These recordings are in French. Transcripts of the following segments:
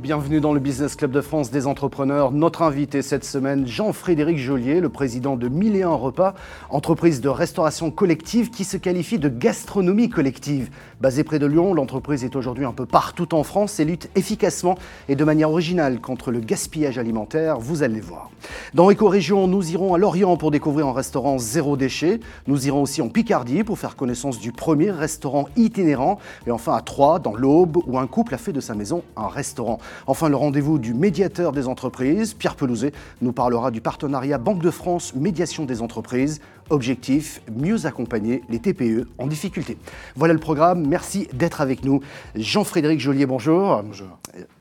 Bienvenue dans le Business Club de France des entrepreneurs. Notre invité cette semaine, Jean-Frédéric Joliet, le président de Mille et un repas, entreprise de restauration collective qui se qualifie de gastronomie collective. Basée près de Lyon, l'entreprise est aujourd'hui un peu partout en France et lutte efficacement et de manière originale contre le gaspillage alimentaire. Vous allez voir. Dans Éco-Région, nous irons à Lorient pour découvrir un restaurant zéro déchet. Nous irons aussi en Picardie pour faire connaissance du premier restaurant itinérant. Et enfin à Troyes, dans l'Aube, où un couple a fait de sa maison un restaurant. Enfin, le rendez-vous du médiateur des entreprises, Pierre Pelouzet, nous parlera du partenariat Banque de France Médiation des entreprises. Objectif, mieux accompagner les TPE en difficulté. Voilà le programme. Merci d'être avec nous. Jean-Frédéric Joliet, bonjour. Bonjour.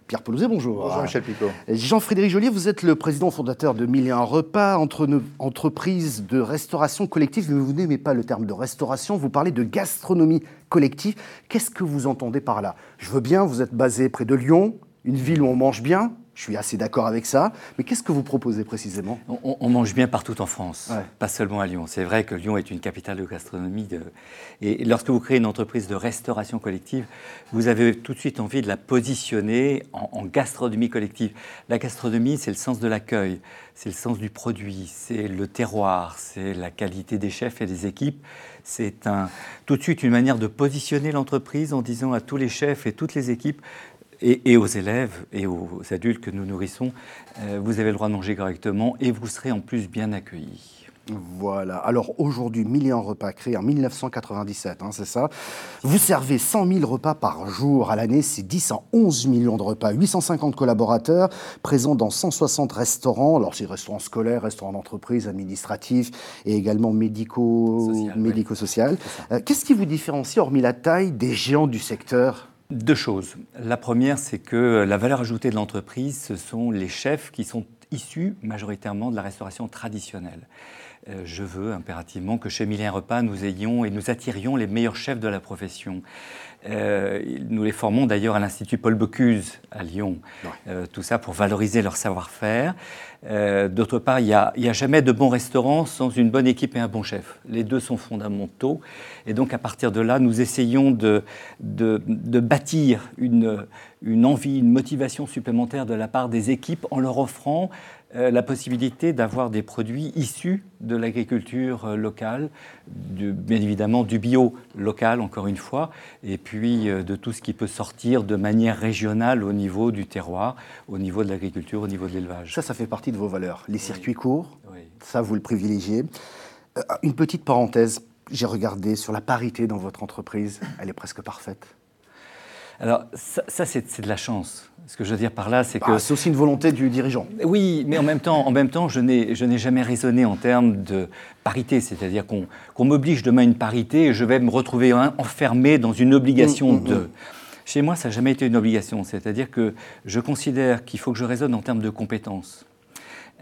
Pierre Pelouzet, bonjour. Bonjour Michel Picot. Jean-Frédéric Joliet, vous êtes le président fondateur de Mille et un repas, entre entreprise de restauration collective, mais vous n'aimez pas le terme de restauration, vous parlez de gastronomie collective. Qu'est-ce que vous entendez par là? Je veux bien, vous êtes basé près de Lyon, une ville où on mange bien, je suis assez d'accord avec ça. Mais qu'est-ce que vous proposez précisément? On, mange bien partout en France, pas seulement à Lyon. C'est vrai que Lyon est une capitale de gastronomie. Et lorsque vous créez une entreprise de restauration collective, vous avez tout de suite envie de la positionner en, gastronomie collective. La gastronomie, c'est le sens de l'accueil, c'est le sens du produit, c'est le terroir, c'est la qualité des chefs et des équipes. C'est un, tout de suite une manière de positionner l'entreprise en disant à tous les chefs et toutes les équipes et, aux élèves et aux adultes que nous nourrissons, euh, vous avez le droit de manger correctement et vous serez en plus bien accueillis. Voilà. Alors aujourd'hui, millions de repas créés en 1997, hein, c'est ça. Vous servez 100 000 repas par jour à l'année, c'est 10 à 11 millions de repas, 850 collaborateurs présents dans 160 restaurants. Alors c'est restaurants scolaires, restaurants d'entreprise, administratifs et également médico-social. Médico euh, Qu'est-ce qui vous différencie, hormis la taille, des géants du secteur? Deux choses. La première, c'est que la valeur ajoutée de l'entreprise, ce sont les chefs qui sont issus majoritairement de la restauration traditionnelle. Euh, je veux impérativement que chez Milien Repas, nous ayons et nous attirions les meilleurs chefs de la profession. Euh, nous les formons d'ailleurs à l'Institut Paul Bocuse à Lyon. Euh, tout ça pour valoriser leur savoir-faire. Euh, d'autre part, il n'y a, jamais de bon restaurant sans une bonne équipe et un bon chef. Les deux sont fondamentaux. Et donc à partir de là, nous essayons de, de, de bâtir une, une envie, une motivation supplémentaire de la part des équipes en leur offrant la possibilité d'avoir des produits issus de l'agriculture euh, locale, bien évidemment du bio local encore une fois, et puis euh, de tout ce qui peut sortir de manière régionale au niveau du terroir, au niveau de l'agriculture, au niveau de l'élevage. Ça, ça fait partie de vos valeurs. Les circuits courts, ça vous le privilégiez. une petite parenthèse, j'ai regardé sur la parité dans votre entreprise, elle est presque parfaite. Alors ça, c'est de la chance. Ce que je veux dire par là, c'est bah, que... C'est aussi une volonté du dirigeant. Oui, mais en même temps, en même temps je n'ai jamais raisonné en termes de parité. C'est-à-dire qu'on m'oblige demain une parité et je vais me retrouver enfermé dans une obligation mmh, mmh, de... Mmh. Chez moi, ça n'a jamais été une obligation. C'est-à-dire que je considère qu'il faut que je raisonne en termes de compétences.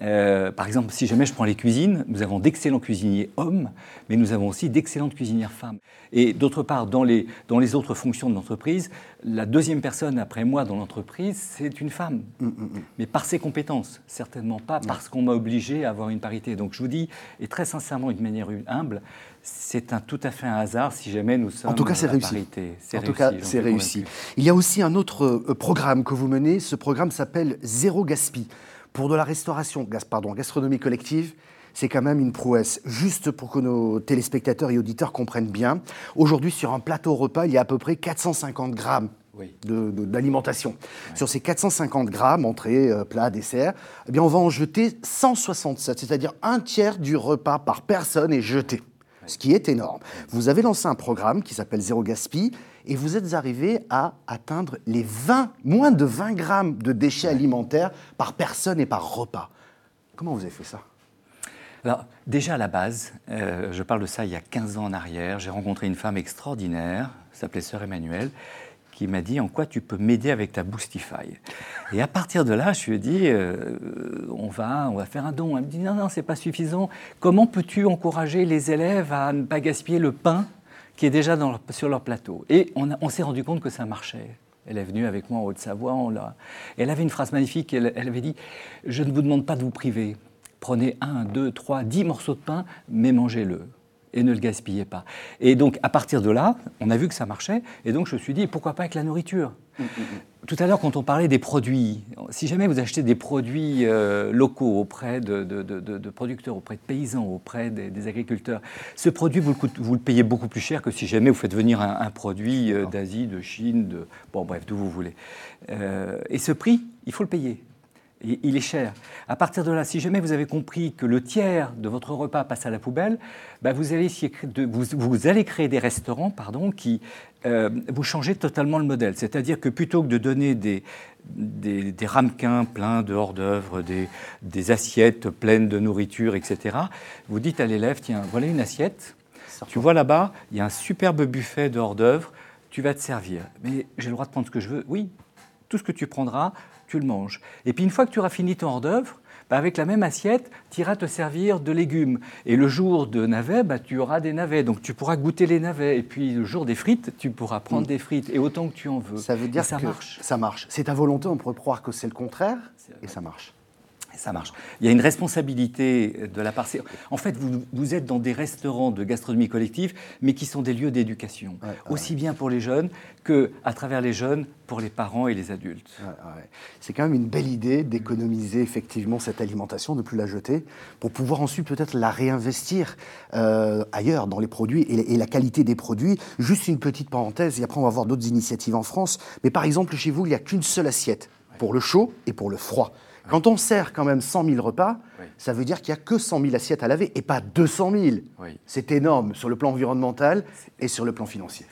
Euh, par exemple, si jamais je prends les cuisines, nous avons d'excellents cuisiniers hommes, mais nous avons aussi d'excellentes cuisinières femmes. Et d'autre part, dans les, dans les autres fonctions de l'entreprise, la deuxième personne après moi dans l'entreprise, c'est une femme. Mm, mm, mm. Mais par ses compétences, certainement pas parce qu'on m'a obligé à avoir une parité. Donc je vous dis, et très sincèrement, d'une manière humble, c'est un, tout à fait un hasard si jamais nous sommes en tout cas, c'est réussi. parité. En tout cas, c'est réussi. Il y a aussi un autre euh, programme que vous menez. Ce programme s'appelle Zéro Gaspille. Pour de la restauration, pardon, gastronomie collective, c'est quand même une prouesse. Juste pour que nos téléspectateurs et auditeurs comprennent bien, aujourd'hui sur un plateau repas, il y a à peu près 450 grammes d'alimentation. Sur ces 450 grammes, entrée, euh, plat, dessert, eh bien on va en jeter 167, c'est-à-dire un tiers du repas par personne est jeté, ce qui est énorme. Vous avez lancé un programme qui s'appelle Zéro Gaspi et vous êtes arrivé à atteindre les 20, moins de 20 grammes de déchets alimentaires par personne et par repas. Comment vous avez fait ça? Alors, déjà à la base, euh, je parle de ça il y a 15 ans en arrière, j'ai rencontré une femme extraordinaire, s'appelait Sœur Emmanuelle, qui m'a dit en quoi tu peux m'aider avec ta Boostify? Et à partir de là, je lui ai dit euh, on va, on va faire un don. Elle me dit non non c'est pas suffisant. Comment peux-tu encourager les élèves à ne pas gaspiller le pain qui est déjà sur leur plateau. Et on, s'est rendu compte que ça marchait. Elle est venue avec moi en Haute-Savoie. Elle avait une phrase magnifique. Elle, avait dit Je ne vous demande pas de vous priver. Prenez un, deux, trois, dix morceaux de pain, mais mangez-le et ne le gaspillez pas. Et donc, à partir de là, on a vu que ça marchait, et donc je me suis dit, pourquoi pas avec la nourriture? Mm, mm, mm. Tout à l'heure, quand on parlait des produits, si jamais vous achetez des produits euh, locaux auprès de, producteurs, auprès de paysans, auprès des, agriculteurs, ce produit, vous le, payez beaucoup plus cher que si jamais vous faites venir un, produit euh, d'Asie, de Chine, de, bon bref, d'où vous voulez. Euh, et ce prix, il faut le payer il est cher. À partir de là, si jamais vous avez compris que le tiers de votre repas passe à la poubelle, bah, vous, allez vous, allez créer des restaurants pardon, qui euh, vous changez totalement le modèle. C'est-à-dire que plutôt que de donner des, des, ramequins pleins de hors-d'œuvre, des, des, assiettes pleines de nourriture, etc., vous dites à l'élève tiens, voilà une assiette, tu vois là-bas, il y a un superbe buffet de hors-d'œuvre, tu vas te servir. Mais j'ai le droit de prendre ce que je veux? Oui, tout ce que tu prendras, tu le manges. Et puis une fois que tu auras fini ton hors-d'œuvre, bah, avec la même assiette, tu iras te servir de légumes. Et le jour de navets, bah, tu auras des navets. Donc tu pourras goûter les navets. Et puis le jour des frites, tu pourras prendre mm. des frites. Et autant que tu en veux. Ça veut dire que ça marche. Ça marche. C'est ta volonté, on pourrait croire que c'est le contraire. Et ça marche ça marche. Il y a une responsabilité de la part. En fait, vous, êtes dans des restaurants de gastronomie collective, mais qui sont des lieux d'éducation, aussi bien pour les jeunes que, à travers les jeunes, pour les parents et les adultes. C'est quand même une belle idée d'économiser effectivement cette alimentation, de ne plus la jeter, pour pouvoir ensuite peut-être la réinvestir euh, ailleurs dans les produits et, et, la qualité des produits. Juste une petite parenthèse, et après on va voir d'autres initiatives en France. Mais par exemple, chez vous, il n'y a qu'une seule assiette pour le chaud et pour le froid. Quand on sert quand même 100 000 repas, ça veut dire qu'il n'y a que 100 000 assiettes à laver et pas 200 000. C'est énorme sur le plan environnemental et sur le plan financier.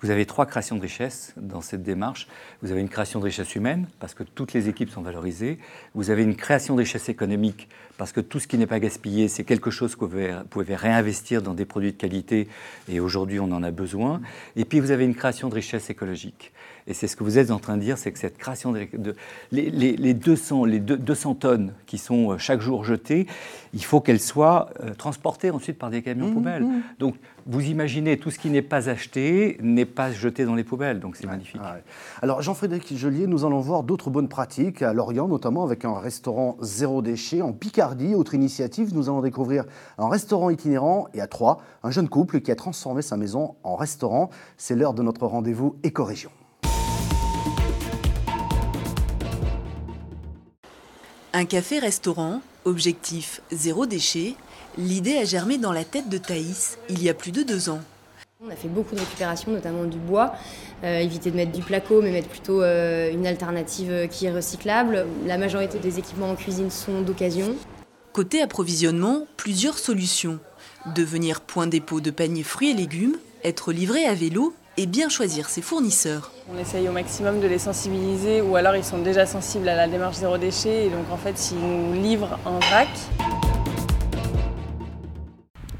Vous avez trois créations de richesse dans cette démarche. Vous avez une création de richesse humaine, parce que toutes les équipes sont valorisées. Vous avez une création de richesse économique, parce que tout ce qui n'est pas gaspillé, c'est quelque chose que vous pouvez réinvestir dans des produits de qualité, et aujourd'hui on en a besoin. Et puis vous avez une création de richesse écologique. Et c'est ce que vous êtes en train de dire, c'est que cette création de, les, 200, les 200 tonnes qui sont euh, chaque jour jetées, il faut qu'elles soient euh, transportées ensuite par des camions mmh, poubelles. Mmh. Donc vous imaginez, tout ce qui n'est pas acheté n'est pas jeté dans les poubelles, donc c'est magnifique. Alors Jean-Frédéric Joliet, nous allons voir d'autres bonnes pratiques à Lorient, notamment avec un restaurant zéro déchet en Picardie. Autre initiative, nous allons découvrir un restaurant itinérant et à Troyes, un jeune couple qui a transformé sa maison en restaurant. C'est l'heure de notre rendez-vous éco-région. Un café-restaurant, objectif zéro déchet, l'idée a germé dans la tête de Thaïs il y a plus de deux ans. On a fait beaucoup de récupération, notamment du bois. Euh, éviter de mettre du placo, mais mettre plutôt euh, une alternative qui est recyclable. La majorité des équipements en cuisine sont d'occasion. Côté approvisionnement, plusieurs solutions. Devenir point dépôt de paniers fruits et légumes, être livré à vélo et bien choisir ses fournisseurs. On essaye au maximum de les sensibiliser ou alors ils sont déjà sensibles à la démarche zéro déchet et donc en fait s'ils nous livrent un vrac.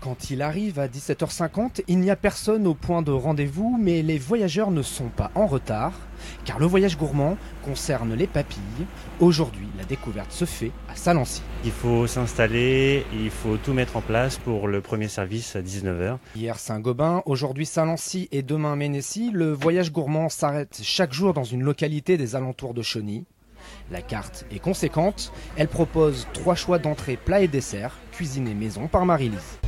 Quand il arrive à 17h50, il n'y a personne au point de rendez-vous, mais les voyageurs ne sont pas en retard, car le voyage gourmand concerne les papilles. Aujourd'hui, la découverte se fait à Salancy. Il faut s'installer, il faut tout mettre en place pour le premier service à 19h. Hier Saint-Gobain, aujourd'hui Salancy et demain Ménécy, le voyage gourmand s'arrête chaque jour dans une localité des alentours de Chauny. La carte est conséquente, elle propose trois choix d'entrée plat et dessert, cuisinés maison par Marie-Lise.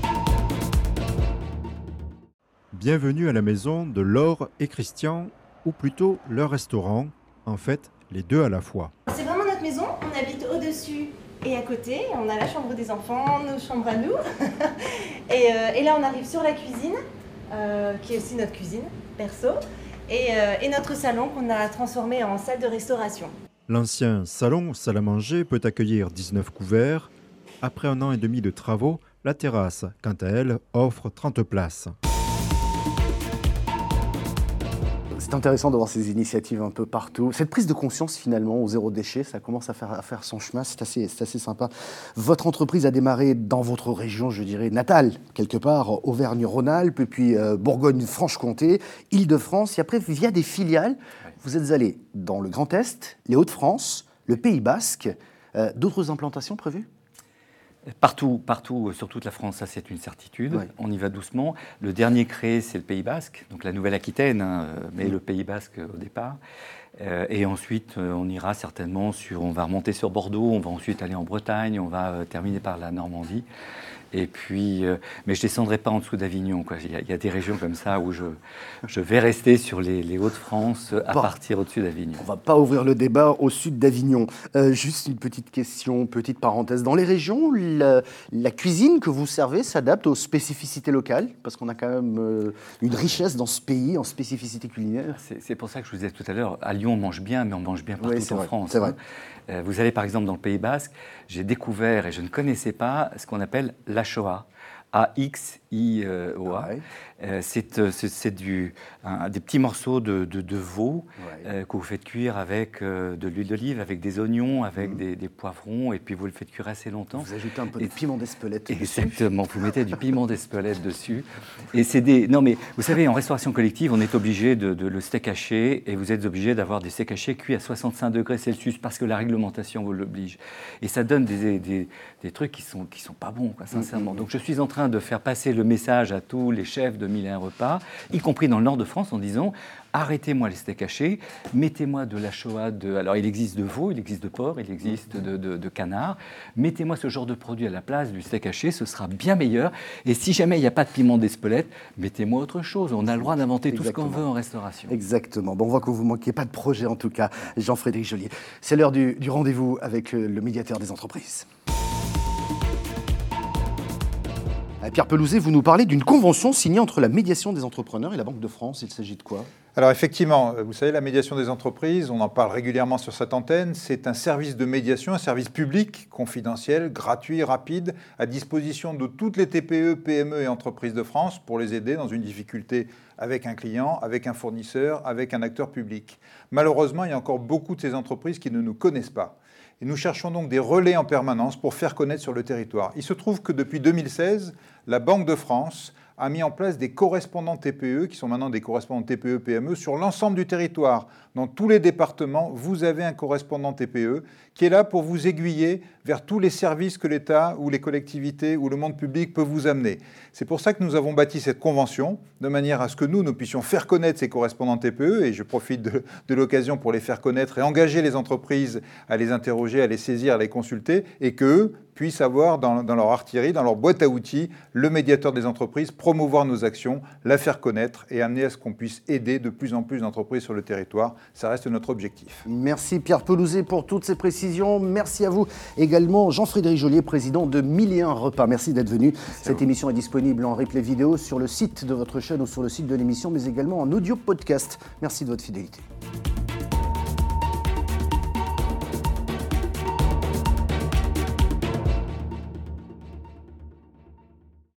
Bienvenue à la maison de Laure et Christian, ou plutôt leur restaurant, en fait les deux à la fois. C'est vraiment notre maison, on habite au-dessus et à côté, on a la chambre des enfants, nos chambres à nous, euh, et, là on arrive sur la cuisine, euh, qui est aussi notre cuisine perso, et, euh, et notre salon qu'on a transformé en salle de restauration. L'ancien salon salle à manger peut accueillir 19 couverts. Après un an et demi de travaux, la terrasse, quant à elle, offre 30 places. C'est intéressant de voir ces initiatives un peu partout. Cette prise de conscience finalement au zéro déchet, ça commence à faire, à faire son chemin, c'est assez, assez sympa. Votre entreprise a démarré dans votre région, je dirais, natale, quelque part, Auvergne-Rhône-Alpes, puis euh, Bourgogne-Franche-Comté, Île-de-France, et après, via des filiales, vous êtes allé dans le Grand Est, les Hauts-de-France, le Pays Basque. Euh, d'autres implantations prévues? Partout, partout, sur toute la France, ça c'est une certitude. On y va doucement. Le dernier créé, c'est le Pays Basque, donc la Nouvelle-Aquitaine, hein, mais le Pays Basque au départ. Euh, et ensuite, euh, on ira certainement sur, on va remonter sur Bordeaux, on va ensuite aller en Bretagne, on va euh, terminer par la Normandie. Et puis, euh, mais je descendrai pas en dessous d'Avignon. Il y, a, il y, a des régions comme ça où je, je vais rester sur les, les Hauts-de-France à partir au-dessus d'Avignon. On va pas ouvrir le débat au sud d'Avignon. Euh, juste une petite question, petite parenthèse. Dans les régions, la, la cuisine que vous servez s'adapte aux spécificités locales? Parce qu'on a quand même euh, une richesse dans ce pays en spécificités culinaires. C'est pour ça que je vous disais tout à l'heure, à Lyon, on mange bien, mais on mange bien partout Oui, en vrai, France. c'est vrai. hein. Euh, Vous allez par exemple dans le Pays Basque, j'ai découvert et je ne connaissais pas ce qu'on appelle la A-X-I-O-A. Euh, c'est euh, du- des petits morceaux de, de- de veau euh, que vous faites cuire avec euh, de l'huile d'olive, avec des oignons, avec des, des poivrons, et puis vous le faites cuire assez longtemps. Vous ajoutez un peu de piment d'Espelette. dessus. Exactement, vous mettez du piment d'Espelette dessus. Et c'est des. Non, mais vous savez, en restauration collective, on est obligé de, de le steak haché et vous êtes obligé d'avoir des steaks hachés cuits à 65 degrés Celsius parce que la réglementation vous l'oblige. Et ça donne des, des, des trucs qui sont, qui sont pas bons, quoi, sincèrement. Donc je suis en train de faire passer le message à tous les chefs de mille et un repas, y compris dans le nord de France, en disant arrêtez-moi les steaks hachés, mettez-moi de la Shoah de. Alors il existe de veau, il existe de porc, il existe de, de- de canard. Mettez-moi ce genre de produit à la place du steak haché, ce sera bien meilleur. Et si jamais il n'y a pas de piment d'Espelette, mettez-moi autre chose. On a le droit d'inventer tout ce qu'on veut en restauration. Exactement. Bon, on voit que vous ne manquez pas de projet en tout cas, Jean-Frédéric Joliet. C'est l'heure du, du rendez-vous avec euh, le médiateur des entreprises. Pierre Pelouzet, vous nous parlez d'une convention signée entre la médiation des entrepreneurs et la Banque de France. Il s'agit de quoi? Alors effectivement, euh, vous savez, la médiation des entreprises, on en parle régulièrement sur cette antenne, c'est un service de médiation, un service public, confidentiel, gratuit, rapide, à disposition de toutes les TPE, PME et entreprises de France pour les aider dans une difficulté avec un client, avec un fournisseur, avec un acteur public. Malheureusement, il y a encore beaucoup de ces entreprises qui ne nous connaissent pas. Et nous cherchons donc des relais en permanence pour faire connaître sur le territoire. Il se trouve que depuis 2016, la Banque de France a mis en place des correspondants TPE, qui sont maintenant des correspondants TPE-PME, E, sur l'ensemble du territoire. Dans tous les départements, vous avez un correspondant TPE qui est là pour vous aiguiller vers tous les services que l'État ou les collectivités ou le monde public peut vous amener. C'est pour ça que nous avons bâti cette convention, de manière à ce que nous, nous puissions faire connaître ces correspondants TPE, et je profite de, l'occasion pour les faire connaître et engager les entreprises à les interroger, à les saisir, à les consulter, et qu'eux puissent avoir dans, dans leur artillerie, dans leur boîte à outils, le médiateur des entreprises, promouvoir nos actions, la faire connaître et amener à ce qu'on puisse aider de plus en plus d'entreprises sur le territoire. Ça reste notre objectif. Merci Pierre Pelouzet pour toutes ces précisions. Merci à vous également, Jean-Frédéric Joliet, président de Mille et un Repas. Merci d'être venu. Cette émission est disponible en replay vidéo sur le site de votre chaîne ou sur le site de l'émission, mais également en audio podcast. Merci de votre fidélité.